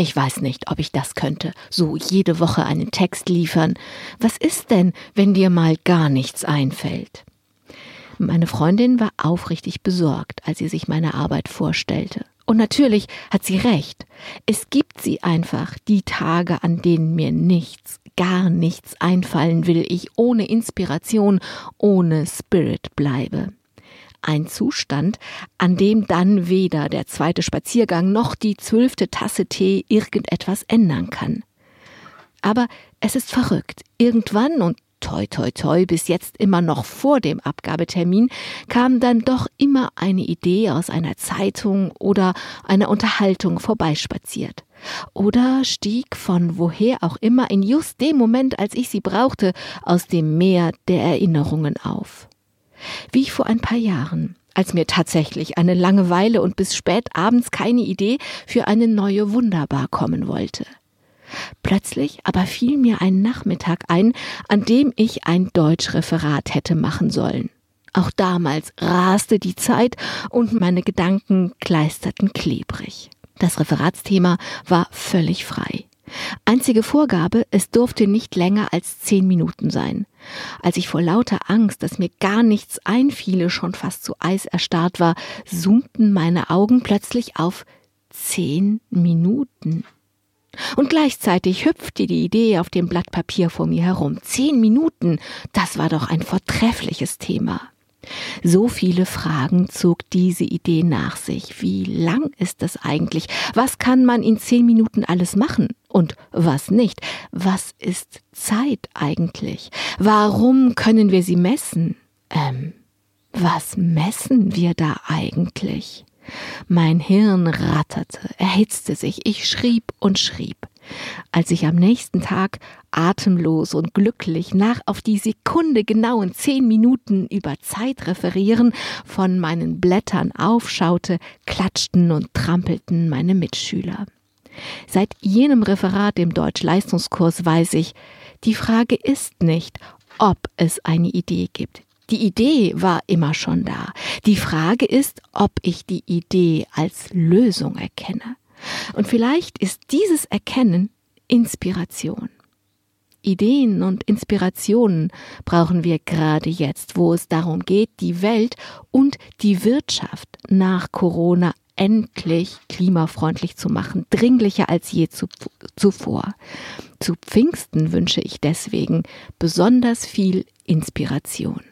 Ich weiß nicht, ob ich das könnte, so jede Woche einen Text liefern. Was ist denn, wenn dir mal gar nichts einfällt? Meine Freundin war aufrichtig besorgt, als sie sich meine Arbeit vorstellte. Und natürlich hat sie recht. Es gibt sie einfach, die Tage, an denen mir nichts, gar nichts einfallen will, ich ohne Inspiration, ohne Spirit bleibe. Ein Zustand, an dem dann weder der zweite Spaziergang noch die zwölfte Tasse Tee irgendetwas ändern kann. Aber es ist verrückt. Irgendwann, und toi toi toi bis jetzt immer noch vor dem Abgabetermin, kam dann doch immer eine Idee aus einer Zeitung oder einer Unterhaltung vorbeispaziert. Oder stieg von woher auch immer in just dem Moment, als ich sie brauchte, aus dem Meer der Erinnerungen auf. Wie vor ein paar Jahren, als mir tatsächlich eine Langeweile und bis spät abends keine Idee für eine neue Wunderbar kommen wollte. Plötzlich aber fiel mir ein Nachmittag ein, an dem ich ein Deutschreferat hätte machen sollen. Auch damals raste die Zeit und meine Gedanken kleisterten klebrig. Das Referatsthema war völlig frei. Einzige Vorgabe, es durfte nicht länger als zehn Minuten sein. Als ich vor lauter Angst, dass mir gar nichts einfiele, schon fast zu Eis erstarrt war, zoomten meine Augen plötzlich auf zehn Minuten. Und gleichzeitig hüpfte die Idee auf dem Blatt Papier vor mir herum. Zehn Minuten, das war doch ein vortreffliches Thema. So viele Fragen zog diese Idee nach sich. Wie lang ist das eigentlich? Was kann man in zehn Minuten alles machen? Und was nicht? Was ist Zeit eigentlich? Warum können wir sie messen? Ähm, was messen wir da eigentlich? Mein Hirn ratterte, erhitzte sich, ich schrieb und schrieb. Als ich am nächsten Tag atemlos und glücklich nach auf die Sekunde genauen zehn Minuten über Zeit referieren von meinen Blättern aufschaute, klatschten und trampelten meine Mitschüler. Seit jenem Referat im Deutsch-Leistungskurs weiß ich, die Frage ist nicht, ob es eine Idee gibt. Die Idee war immer schon da. Die Frage ist, ob ich die Idee als Lösung erkenne. Und vielleicht ist dieses Erkennen Inspiration. Ideen und Inspirationen brauchen wir gerade jetzt, wo es darum geht, die Welt und die Wirtschaft nach Corona endlich klimafreundlich zu machen, dringlicher als je zuvor. Zu Pfingsten wünsche ich deswegen besonders viel Inspiration.